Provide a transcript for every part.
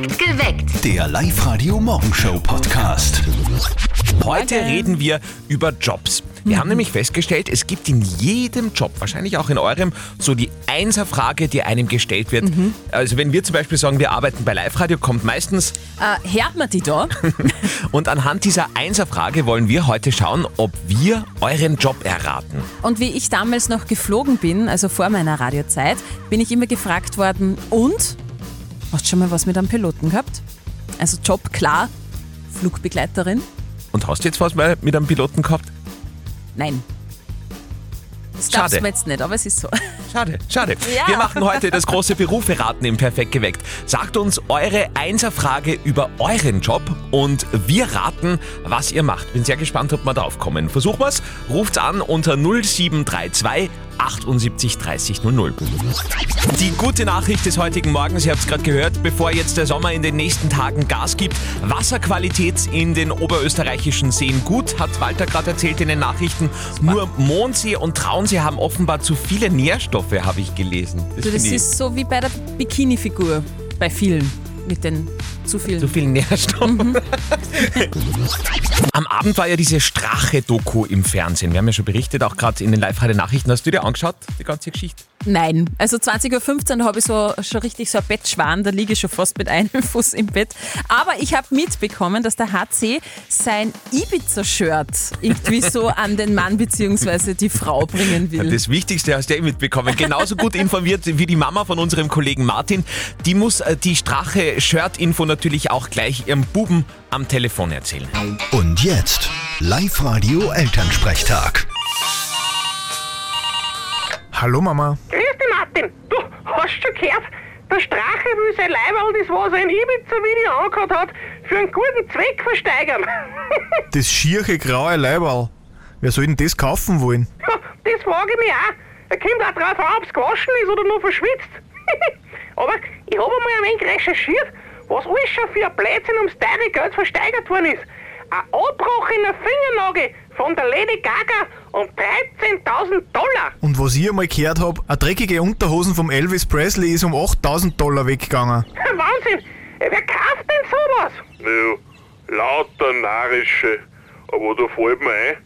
Geweckt. Der Live-Radio-Morgenshow-Podcast. Heute reden wir über Jobs. Wir haben nämlich festgestellt, es gibt in jedem Job, wahrscheinlich auch in eurem, so die Einser-Frage, die einem gestellt wird. Also wenn wir zum Beispiel sagen, wir arbeiten bei Live-Radio, kommt meistens Äh, hört man die da? und anhand dieser Einser-Frage wollen wir heute schauen, ob wir euren Job erraten. Und wie ich damals noch geflogen bin, also vor meiner Radiozeit, bin ich immer gefragt worden, und? Hast du schon mal was mit einem Piloten gehabt? Also Job, klar, Flugbegleiterin? Und hast du jetzt was mal mit einem Piloten gehabt? Nein. Das Schade. du mir jetzt nicht, aber es ist so. Schade, schade. Ja. Wir machen heute das große Beruferaten im Perfekt geweckt. Sagt uns eure Einser-Frage über euren Job und wir raten, was ihr macht. Bin sehr gespannt, ob wir drauf kommen. Versuchen wir's. Ruft's an unter 0732 78 30 00. Die gute Nachricht des heutigen Morgens, ihr habt es gerade gehört, bevor jetzt der Sommer in den nächsten Tagen Gas gibt, Wasserqualität in den oberösterreichischen Seen gut, hat Walter gerade erzählt in den Nachrichten. Nur Mondsee und Traunsee haben offenbar zu viele Nährstoffe, habe ich gelesen. Also das ich ist so wie bei der Bikini-Figur bei vielen mit den zu vielen. zu viel Nährstoffen. Am Abend war ja diese Strache-Doku im Fernsehen. Wir haben ja schon berichtet, auch gerade in den Live-Radio-Nachrichten. Hast du dir angeschaut, die ganze Geschichte? Nein, also 20.15 Uhr habe ich so schon richtig so ein Bettschwan, da liege ich schon fast mit einem Fuß im Bett. Aber ich habe mitbekommen, dass der HC sein Ibiza-Shirt irgendwie so an den Mann bzw. die Frau bringen will. Das Wichtigste hast du ja eh mitbekommen. Genauso gut informiert wie die Mama von unserem Kollegen Martin. Die muss äh, die Strache-Shirt-Info natürlich auch gleich ihrem Buben am Telefon erzählen. Und jetzt Live-Radio Elternsprechtag. Hallo Mama. Grüß dich, Martin. Du hast schon gehört, der Strache will sein Leiberl, das was er in Ibiza-Video angehört hat, für einen guten Zweck versteigern. Das schiere graue Leiberl. Wer soll denn das kaufen wollen? ja, das frage ich mich auch. Er kommt auch drauf an, ob es gewaschen ist oder nur verschwitzt. Aber ich habe einmal ein wenig recherchiert, was alles schon für ein Blödsinn ums teure Geld versteigert worden ist. Ein abbrochener Fingernagel von der Lady Gaga um 13.000 Dollar. Und was ich einmal gehört hab, eine dreckige Unterhosen vom Elvis Presley ist um 8000 Dollar weggegangen. Wahnsinn! Wer kauft denn sowas? Ja, lauter narische. Aber da fällt mir ein,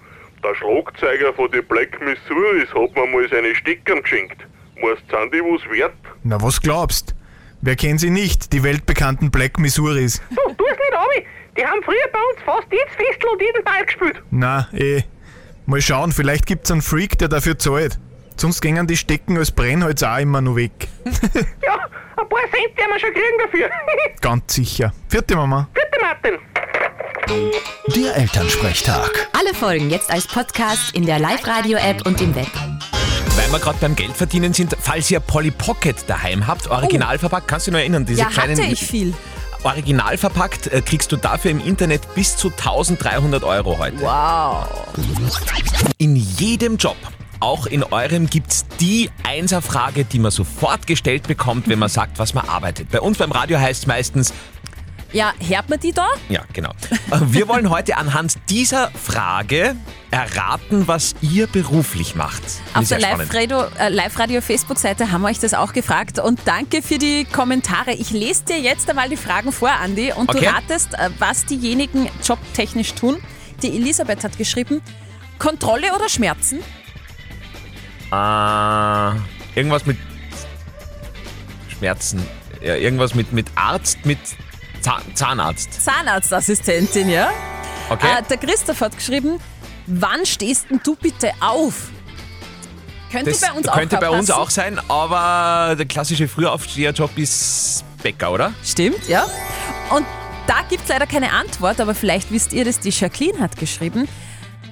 der Schlagzeuger von den Black Missouris hat mir mal seine Stickern geschenkt. Meinst du, sind die was wert? Na, was glaubst? Wer kennt sie nicht, die weltbekannten Black Missouris? Du, tu es nicht abi. Die haben früher bei uns fast jedes Festel und jeden Ball gespielt. Na, eh. Mal schauen, vielleicht gibt's einen Freak, der dafür zahlt. Sonst gingen die Stecken als Brennholz auch immer noch weg. Ja, ein paar Cent werden wir schon kriegen dafür. Ganz sicher. Vierte Mama. Bitte, Martin. Der Elternsprechtag. Alle Folgen jetzt als Podcast in der Live-Radio-App und im Web. Weil wir gerade beim Geldverdienen sind, falls ihr Polly Pocket daheim habt, original verpackt, kannst du dich noch erinnern, diese ja, kleinen... hatte ich viel. Original verpackt äh, kriegst du dafür im Internet bis zu 1300 Euro heute. Wow. In jedem Job, auch in eurem, gibt's die Einser-Frage, die man sofort gestellt bekommt, wenn man sagt, was man arbeitet. Bei uns beim Radio heißt es meistens, Ja, hört man die da? ja, genau. Äh, Wir wollen heute anhand dieser Frage erraten, was ihr beruflich macht. Auf der spannend. Live-Radio äh, Live-Radio Facebook-Seite haben wir euch das auch gefragt und danke für die Kommentare. Ich lese dir jetzt einmal die Fragen vor, Andi, und Okay. du ratest, äh, was diejenigen jobtechnisch tun. Die Elisabeth hat geschrieben, Kontrolle oder Schmerzen? Äh, irgendwas mit Schmerzen. Ja, irgendwas mit, mit Arzt, mit Zahn, Zahnarzt. Zahnarztassistentin, ja? Okay? Äh, der Christoph hat geschrieben, wann stehst denn du bitte auf? Könnte das bei uns könnte auch bei uns auch sein, aber der klassische Frühaufsteherjob ist Bäcker, oder? Stimmt, ja. Und da gibt es leider keine Antwort, aber vielleicht wisst ihr das, die Jacqueline hat geschrieben.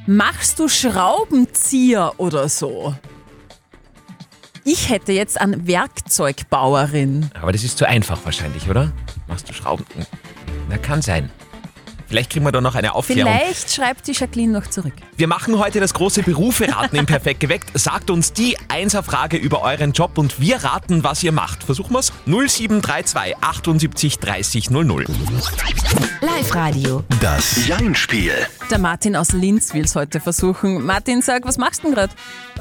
Machst du Schraubenzieher oder so? Ich hätte jetzt an Werkzeugbauerin. Aber das ist zu einfach wahrscheinlich, oder? Machst du Schrauben? Na, kann sein. Vielleicht kriegen wir da noch eine Aufklärung. Vielleicht schreibt die Jacqueline noch zurück. Wir machen heute das große Beruferaten im Perfekt geweckt. Sagt uns die Einser-Frage über euren Job und wir raten, was ihr macht. Versuchen wir's? 0732 78 30 00. Live-Radio. Das Jein-Spiel. Der Martin aus Linz will es heute versuchen. Martin, sag, was machst du denn gerade?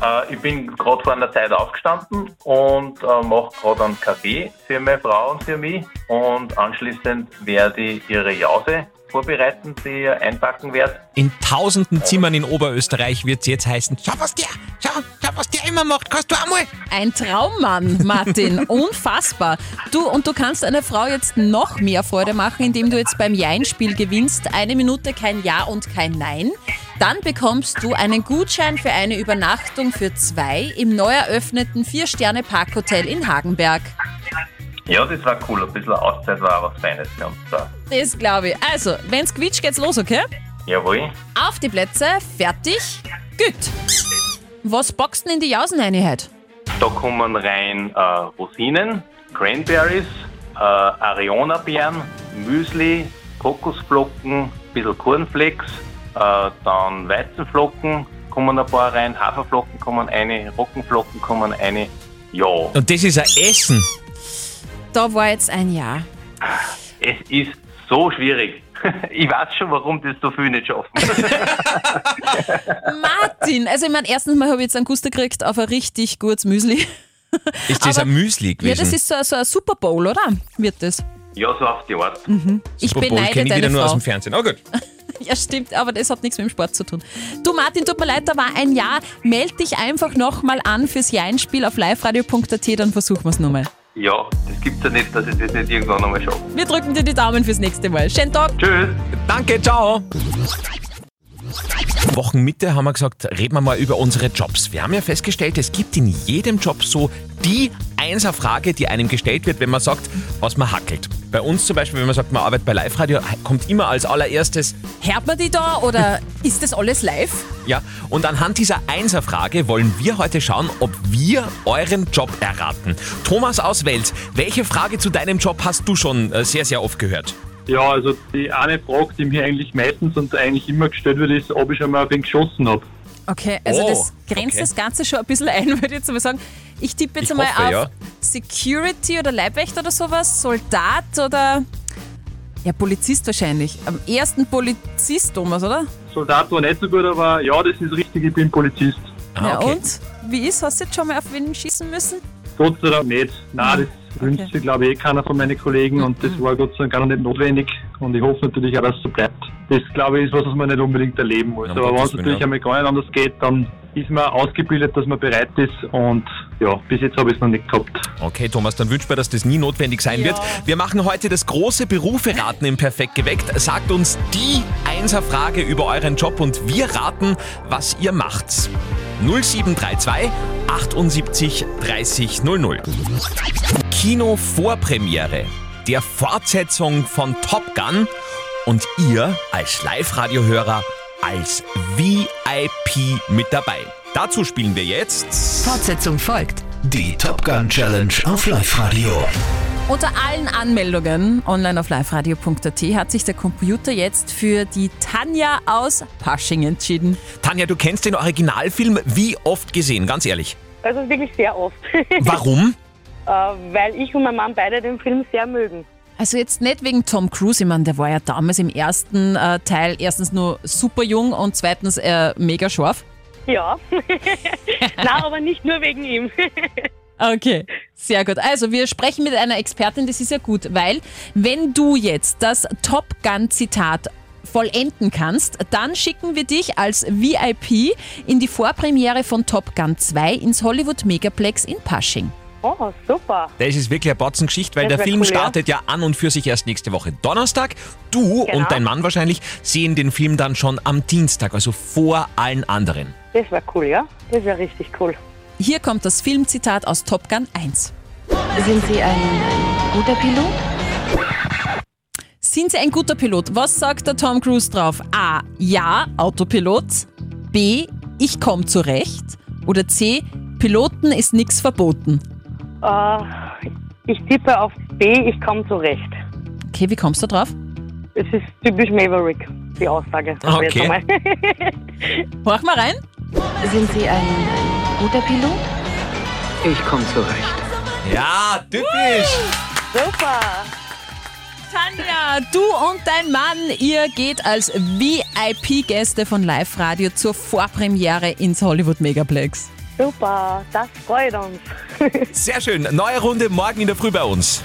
Äh, ich bin gerade vor einer Zeit aufgestanden und äh, mache gerade einen Kaffee für meine Frau und für mich. Und anschließend werde ich ihre Jause vorbereiten, die ich einpacken werde. In tausenden Zimmern in Oberösterreich wird es jetzt heißen, schau was der, schau, schau was der immer macht, kannst du einmal. Ein Traummann, Martin. Unfassbar. Du, und du kannst einer Frau jetzt noch mehr Freude machen, indem du jetzt beim Jein-Spiel gewinnst. Eine Minute kein Ja und kein Nein. Dann bekommst du einen Gutschein für eine Übernachtung für zwei im neu eröffneten Vier-Sterne-Parkhotel in Hagenberg. Ja, das war cool. Ein bisschen Auszeit war auch was Feines für uns da. Das glaube ich. Also, wenn's quietscht, geht's los, okay? Jawohl. Auf die Plätze, fertig, gut. Was boxt denn in die Jausen rein heute? Da kommen rein äh, Rosinen, Cranberries, äh, Ariona-Beeren, Müsli, Kokosflocken, ein bisschen Cornflakes, äh, dann Weizenflocken kommen ein paar rein, Haferflocken kommen eine, Roggenflocken kommen eine. Ja, Und das ist ein Essen. Da war jetzt ein Ja. es ist so schwierig. Ich weiß schon, warum das so viele nicht schaffen. Martin, also ich meine, erstens mal habe ich jetzt einen Guster gekriegt auf ein richtig gutes Müsli. Ist das Aber- ein Müsli Ja, gewesen? das ist so, so ein Super Bowl, oder? Wird das? ja, so auf die Art. Ich Super Bowl beneide kenne ich wieder deine nur aus Frau. dem Fernsehen. Oh gut. Ja, stimmt, aber das hat nichts mit dem Sport zu tun. Du Martin, tut mir leid, da war ein Ja. Meld dich einfach nochmal an fürs Jeinspiel auf liveradio.at, dann versuchen wir es nochmal. Ja, das gibt's ja nicht, dass ich das nicht irgendwann einmal schaffe. Wir drücken dir die Daumen fürs nächste Mal. Schönen Tag. Tschüss. Danke, ciao. Wochenmitte haben wir gesagt, reden wir mal über unsere Jobs. Wir haben ja festgestellt, es gibt in jedem Job so die Einser-Frage, die einem gestellt wird, wenn man sagt, was man hackelt. Bei uns zum Beispiel, wenn man sagt, man arbeitet bei Live-Radio, kommt immer als allererstes Hört man die da oder ist das alles live? Ja, und anhand dieser Einser-Frage wollen wir heute schauen, ob wir euren Job erraten. Thomas aus Wels, welche Frage zu deinem Job hast du schon äh, sehr, sehr oft gehört? Ja, also die eine Frage, die mir eigentlich meistens und eigentlich immer gestellt wird, ist, ob ich schon mal auf ihn geschossen habe. Okay, also Oh, das grenzt okay. das Ganze schon ein bisschen ein, würde ich jetzt mal sagen. Ich tippe jetzt Ich einmal hoffe, auf ja. Security oder Leibwächter oder sowas, Soldat oder ja, Polizist wahrscheinlich. Am ersten Polizist, Thomas, oder? Soldat war nicht so gut, aber ja, das ist richtig, ich bin Polizist. Ah, ja, okay. und? Wie ist? Hast du jetzt schon mal auf wen schießen müssen? Gott sei Dank nicht. Nein, das wünscht Okay. sich, glaube ich, eh keiner von meinen Kollegen und das war Gott sei Dank gar nicht notwendig. Und ich hoffe natürlich auch, dass es so bleibt. Das, glaube ich, ist was, was man nicht unbedingt erleben muss. Ja, Aber wenn es natürlich ja. einmal gar nicht anders geht, dann ist man ausgebildet, dass man bereit ist. Und ja, bis jetzt habe ich es noch nicht gehabt. Okay, Thomas, dann wünschen wir, dass das nie notwendig sein Ja. wird. Wir machen heute das große Beruferaten im Perfekt geweckt. Sagt uns die Einser-Frage über euren Job und wir raten, was ihr macht. 0732 78 30 00. Kino-Vorpremiere der Fortsetzung von Top Gun und ihr als Live-Radio-Hörer als VIP mit dabei. Dazu spielen wir jetzt Fortsetzung folgt. Die Top Gun Challenge auf Live-Radio. Unter allen Anmeldungen online auf liveradio.at hat sich der Computer jetzt für die Tanja aus Pasching entschieden. Tanja, du kennst den Originalfilm wie oft gesehen, ganz ehrlich. Also wirklich sehr oft. Warum? äh, weil ich und mein Mann beide den Film sehr mögen. Also jetzt nicht wegen Tom Cruise, ich meine, der war ja damals im ersten äh, Teil erstens nur super jung und zweitens äh, mega scharf. Ja. Na, aber nicht nur wegen ihm. Okay, sehr gut. Also wir sprechen mit einer Expertin, das ist ja gut, weil wenn du jetzt das Top Gun Zitat vollenden kannst, dann schicken wir dich als VIP in die Vorpremiere von Top Gun 2 ins Hollywood Megaplex in Pasching. Oh, super. Das ist wirklich eine Batzengeschichte, weil Das der Film cool, ja. startet ja an und für sich erst nächste Woche Donnerstag. Du Genau. und dein Mann wahrscheinlich sehen den Film dann schon am Dienstag, also vor allen anderen. Das wäre cool, ja? Das wäre richtig cool. Hier kommt das Filmzitat aus Top Gun 1. Sind Sie ein, ein guter Pilot? Sind Sie ein guter Pilot? Was sagt der Tom Cruise drauf? A. Ja, Autopilot. B. Ich komme zurecht. Oder C. Piloten ist nichts verboten. Äh, ich tippe auf B, ich komme zurecht. Okay, wie kommst du drauf? Es ist typisch Maverick, die Aussage. Also jetzt Okay. einmal. Horch mal rein. Sind Sie ein guter Pilot? Ich komme zurecht. Ja, typisch! super. Tanja, du und dein Mann, ihr geht als VIP-Gäste von Live Radio zur Vorpremiere ins Hollywood Megaplex. Super, das freut uns. Sehr schön. Neue Runde morgen in der Früh bei uns.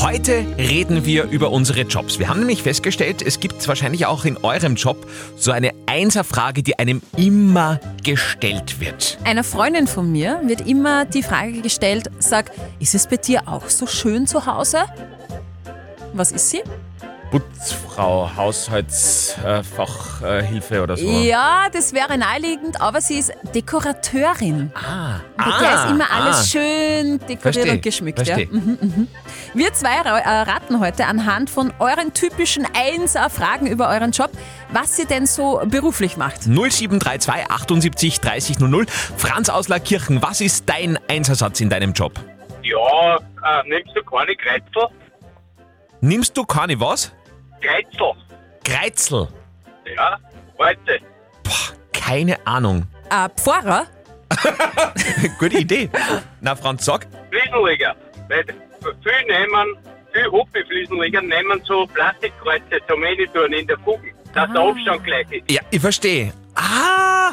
Heute reden wir über unsere Jobs. Wir haben nämlich festgestellt, es gibt wahrscheinlich auch in eurem Job so eine Einserfrage, die einem immer gestellt wird. Einer Freundin von mir wird immer die Frage gestellt, sag, ist es bei dir auch so schön zu Hause? Was ist sie? Putzfrau, Haushaltsfachhilfe oder so. Ja, das wäre naheliegend, aber sie ist Dekorateurin. Ah, Bei der ist immer alles ah. schön dekoriert Versteh, und geschmückt. Ja. Mhm, mhm. Wir zwei äh, raten heute anhand von euren typischen Einser-Fragen über euren Job, was ihr denn so beruflich macht. 0732 78 30 00. Franz aus Lackirchen, was ist dein Einsersatz in deinem Job? Ja, äh, nimmst du keine Kreizel? Nimmst du keine was? Kreizel. Kreizel. Ja, heute. Keine Ahnung. Äh, Pfarrer? Gute Idee. Na, Franz, sag. Fliesenleger. Weil viele nehmen, viele Hobbyfliesenleger nehmen so Plastikkreuze zum Reintun in der Fugen, dass der Abstand gleich ist. Ja, ich verstehe. Ah,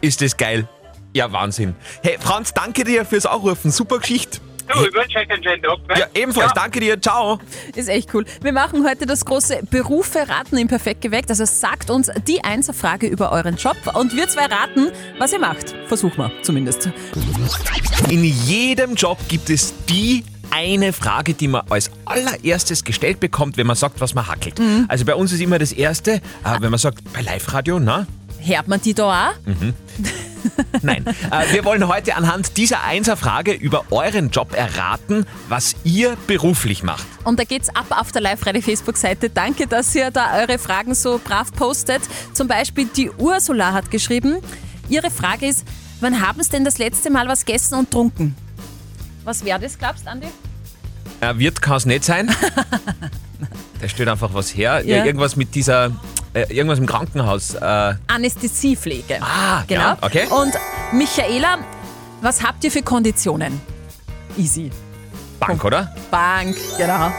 ist das geil. Ja, Wahnsinn. Hey, Franz, danke dir fürs Anrufen. Super Geschichte. Du, ich wünsche euch einen schönen Tag. ne? Ja, ebenfalls. Danke dir. Ciao. Ist echt cool. Wir machen heute das große Berufe raten im Perfekt geweckt. Also sagt uns die Einser-Frage über euren Job und wir zwei raten, was ihr macht. Versuchen wir zumindest. In jedem Job gibt es die eine Frage, die man als allererstes gestellt bekommt, wenn man sagt, was man hackelt. Also bei uns ist immer das Erste, äh, wenn man sagt, bei Live-Radio, na? Hört man die da auch? Mhm. Nein. Äh, wir wollen heute anhand dieser Einser-Frage über euren Job erraten, was ihr beruflich macht. Und da geht's ab auf der Live-Radio-Facebook-Seite. Danke, dass ihr da eure Fragen so brav postet. Zum Beispiel die Ursula hat geschrieben, ihre Frage ist, wann haben Sie denn das letzte Mal was gegessen und trunken? Was wäre das, glaubst du, Andi? Äh, wird kann es nicht sein. da steht einfach was her. Ja. Ja. irgendwas mit dieser, äh, irgendwas im Krankenhaus. Äh, Anästhesiepflege. Ah, genau. ja, okay. Und Michaela, was habt ihr für Konditionen? Easy. Bank, oder? Bank, genau.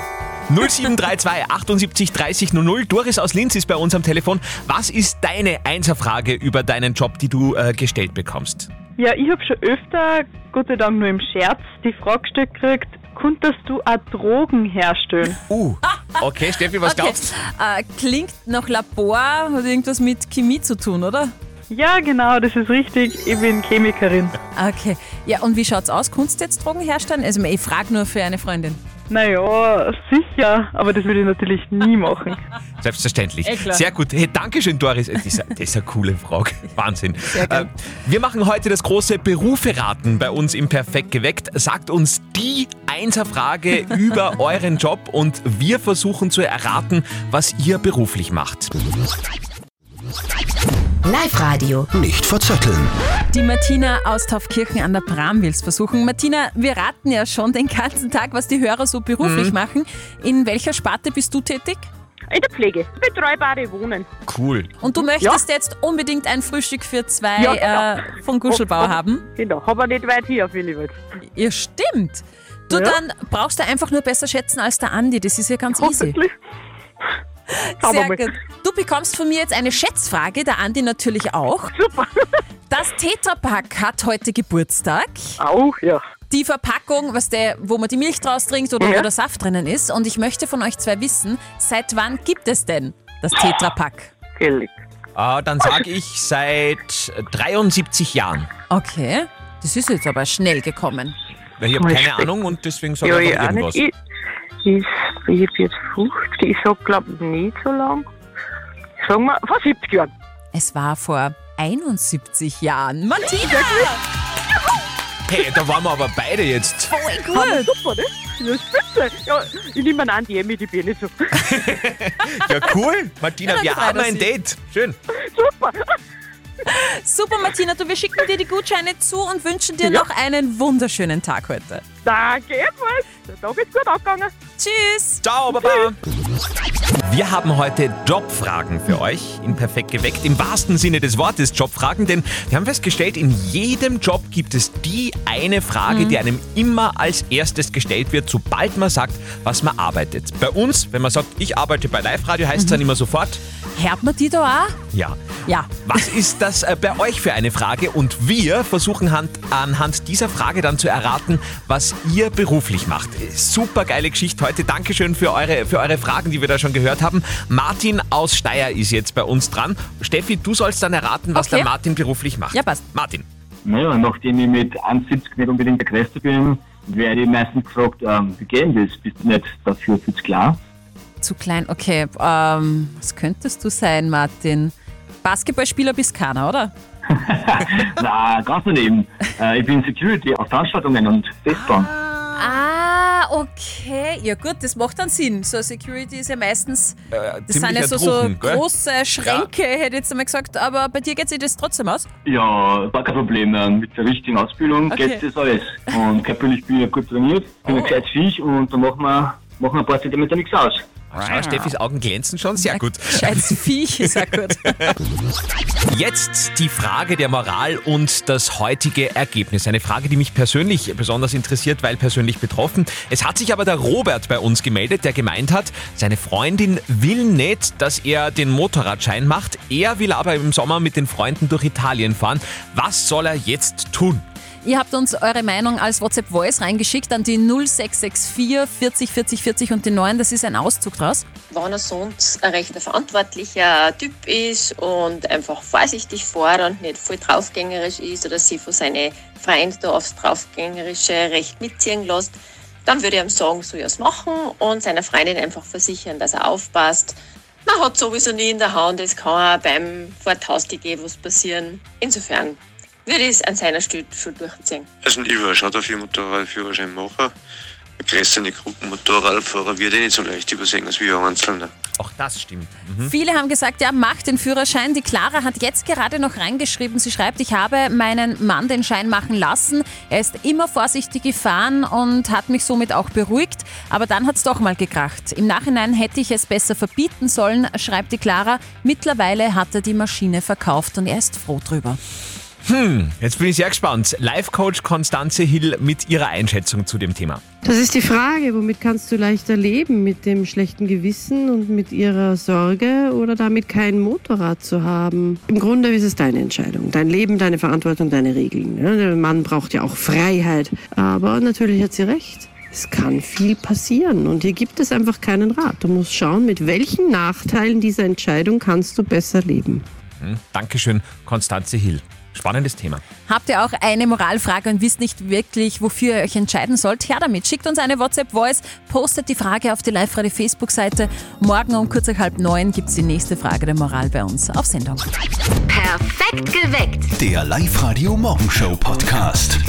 0732 78 30 00. Doris aus Linz ist bei uns am Telefon. Was ist deine Einserfrage über deinen Job, die du äh, gestellt bekommst? Ja, ich habe schon öfter, Gott sei Dank nur im Scherz, die Frage gestellt gekriegt, konntest du auch Drogen herstellen? Uh, okay, Steffi, was Okay. glaubst Äh, klingt nach Labor, hat irgendwas mit Chemie zu tun, oder? Ja, genau, das ist richtig. Ich bin Chemikerin. Okay. Ja, und wie schaut's aus? Kannst du jetzt Drogen herstellen? Also, ich frage nur für eine Freundin. Naja, sicher, aber das würde ich natürlich nie machen. Selbstverständlich. Klar. Sehr gut. Hey, Dankeschön, Doris. Äh, Das ist, das ist eine coole Frage. Wahnsinn. Äh, wir machen heute das große Berufe-Raten bei uns im Perfekt geweckt. Sagt uns die Einser-Frage über euren Job und wir versuchen zu erraten, was ihr beruflich macht. Live-Radio. Nicht verzetteln. Die Martina aus Taufkirchen an der Bram will's versuchen. Martina, wir raten ja schon den ganzen Tag, was die Hörer so beruflich Mhm. machen. In welcher Sparte bist du tätig? In der Pflege, betreubare Wohnen. Cool. Und du möchtest jetzt unbedingt ein Frühstück für zwei Ja, genau. äh, von Guschelbauer Oh, oh, haben? Genau, aber nicht weit hier auf Willibald. Ja, stimmt. Du, Ja. dann brauchst du einfach nur besser schätzen als der Andi. Das ist ja ganz easy. Sehr gut. Du bekommst von mir jetzt eine Schätzfrage, der Andi natürlich auch. Super. Das Tetrapack hat heute Geburtstag. Auch, ja. Die Verpackung, was der, wo man die Milch draus trinkt oder Ja. wo der Saft drinnen ist. Und ich möchte von euch zwei wissen, seit wann gibt es denn das Tetrapack? Gellig. Ah, dann sage ich seit 73 Jahren. Okay, das ist jetzt aber schnell gekommen. Weil ich habe keine Ahnung und deswegen sage Ja, ich ich einfach auch irgendwas. nicht. Ich, ich, ich hab jetzt 50, ich sag glaub nicht so lang. Sagen wir, vor 70 Jahren. Es war vor 71 Jahren. Martina! Hey, da waren wir aber beide jetzt. Voll Aber super, ne? Das ist spitze. Ja, ich nehme an, die Emmy, die bin nicht so. Ja, cool. Martina, Ja, wir haben ein. Date. Schön. Super. Super, Martina, du, wir schicken dir die Gutscheine zu und wünschen dir Ja. noch einen wunderschönen Tag heute. Danke, ebenfalls. Der Tag ist gut aufgegangen. Tschüss! Ciao, Baba. Wir haben heute Jobfragen für euch in Perfekt geweckt, im wahrsten Sinne des Wortes Jobfragen, denn wir haben festgestellt, in jedem Job gibt es die eine Frage, die einem immer als erstes gestellt wird, sobald man sagt, was man arbeitet. Bei uns, wenn man sagt, ich arbeite bei Live Radio, heißt es dann immer sofort, Hört man die da auch? ja. Ja. Was ist das äh, bei euch für eine Frage? Und wir versuchen hand, anhand dieser Frage dann zu erraten, was ihr beruflich macht. Super geile Geschichte heute. Dankeschön für eure, für eure Fragen, die wir da schon gehört haben. Martin aus Steyr ist jetzt bei uns dran. Steffi, du sollst dann erraten, was Okay. der Martin beruflich macht. Ja, passt. Martin. Naja, nachdem ich mit 1,70 nicht unbedingt der Größte bin, werde ich meistens gefragt, ähm, wie geht denn das? Bist du nicht dafür viel zu klar? Zu klein, okay. Ähm, was könntest du sein, Martin? Basketballspieler bist keiner, oder? Na, ganz daneben. Äh, ich bin Security auf Veranstaltungen und Festbahn. Ah, okay. Ja gut, das macht dann Sinn. So Security ist ja meistens, Äh, das sind ja so, so große Schränke, hätte ich jetzt einmal gesagt. Aber bei dir geht sich das trotzdem aus? Ja, war kein Problem. äh, Mit der richtigen Ausbildung Okay. geht das alles. Und körperlich bin ich ja gut trainiert, bin ein gescheites Viech und dann machen wir, machen wir ein paar Zentimeter nichts aus. Schau, Steffis Augen glänzen schon. Sehr gut. Scheiß Viech, ja gut. Jetzt die Frage der Moral und das heutige Ergebnis. Eine Frage, die mich persönlich besonders interessiert, weil persönlich betroffen. Es hat sich aber der Robert bei uns gemeldet, der gemeint hat, seine Freundin will nicht, dass er den Motorradschein macht. Er will aber im Sommer mit den Freunden durch Italien fahren. Was soll er jetzt tun? Ihr habt uns eure Meinung als WhatsApp-Voice reingeschickt an die 0664 40 40 40 und die 9. Das ist ein Auszug draus. wenn er sonst ein recht verantwortlicher Typ ist und einfach vorsichtig fährt und nicht voll draufgängerisch ist oder sich von seinen Freunden da aufs Draufgängerische recht mitziehen lässt, dann würde ich ihm sagen, soll er es machen und seiner Freundin einfach versichern, dass er aufpasst. Man hat sowieso nie in der Hand, es kann auch beim vor die Haustür gehen, was passieren. Insofern würde ich es an seiner Stelle schon durchziehen. Also ich war schon dafür Motorradführerschein machen. Ein größere Gruppenmotorradfahrer wird eh nicht so leicht übersehen als wir Einzelne. Auch das stimmt. Mhm. Viele haben gesagt, ja, mach den Führerschein. Die Clara hat jetzt gerade noch reingeschrieben. Sie schreibt, ich habe meinen Mann den Schein machen lassen. Er ist immer vorsichtig gefahren und hat mich somit auch beruhigt. Aber dann hat es doch mal gekracht. Im Nachhinein hätte ich es besser verbieten sollen, schreibt die Clara. Mittlerweile hat er die Maschine verkauft und er ist froh drüber. Hm, jetzt bin ich sehr gespannt. Live-Coach Konstanze Hill mit ihrer Einschätzung zu dem Thema. Das ist die Frage, womit kannst du leichter leben? Mit dem schlechten Gewissen und mit ihrer Sorge oder damit kein Motorrad zu haben? Im Grunde ist es deine Entscheidung, dein Leben, deine Verantwortung, deine Regeln. Der Mann braucht ja auch Freiheit. Aber natürlich hat sie recht. Es kann viel passieren und hier gibt es einfach keinen Rat. Du musst schauen, mit welchen Nachteilen dieser Entscheidung kannst du besser leben. Hm, Dankeschön, Konstanze Hill. Spannendes Thema. Habt ihr auch eine Moralfrage und wisst nicht wirklich, wofür ihr euch entscheiden sollt? Her damit. Schickt uns eine WhatsApp-Voice, postet die Frage auf die Live-Radio-Facebook-Seite. Morgen um kurz nach halb neun gibt es die nächste Frage der Moral bei uns auf Sendung. Perfekt geweckt. Der Live-Radio Morgenshow Podcast.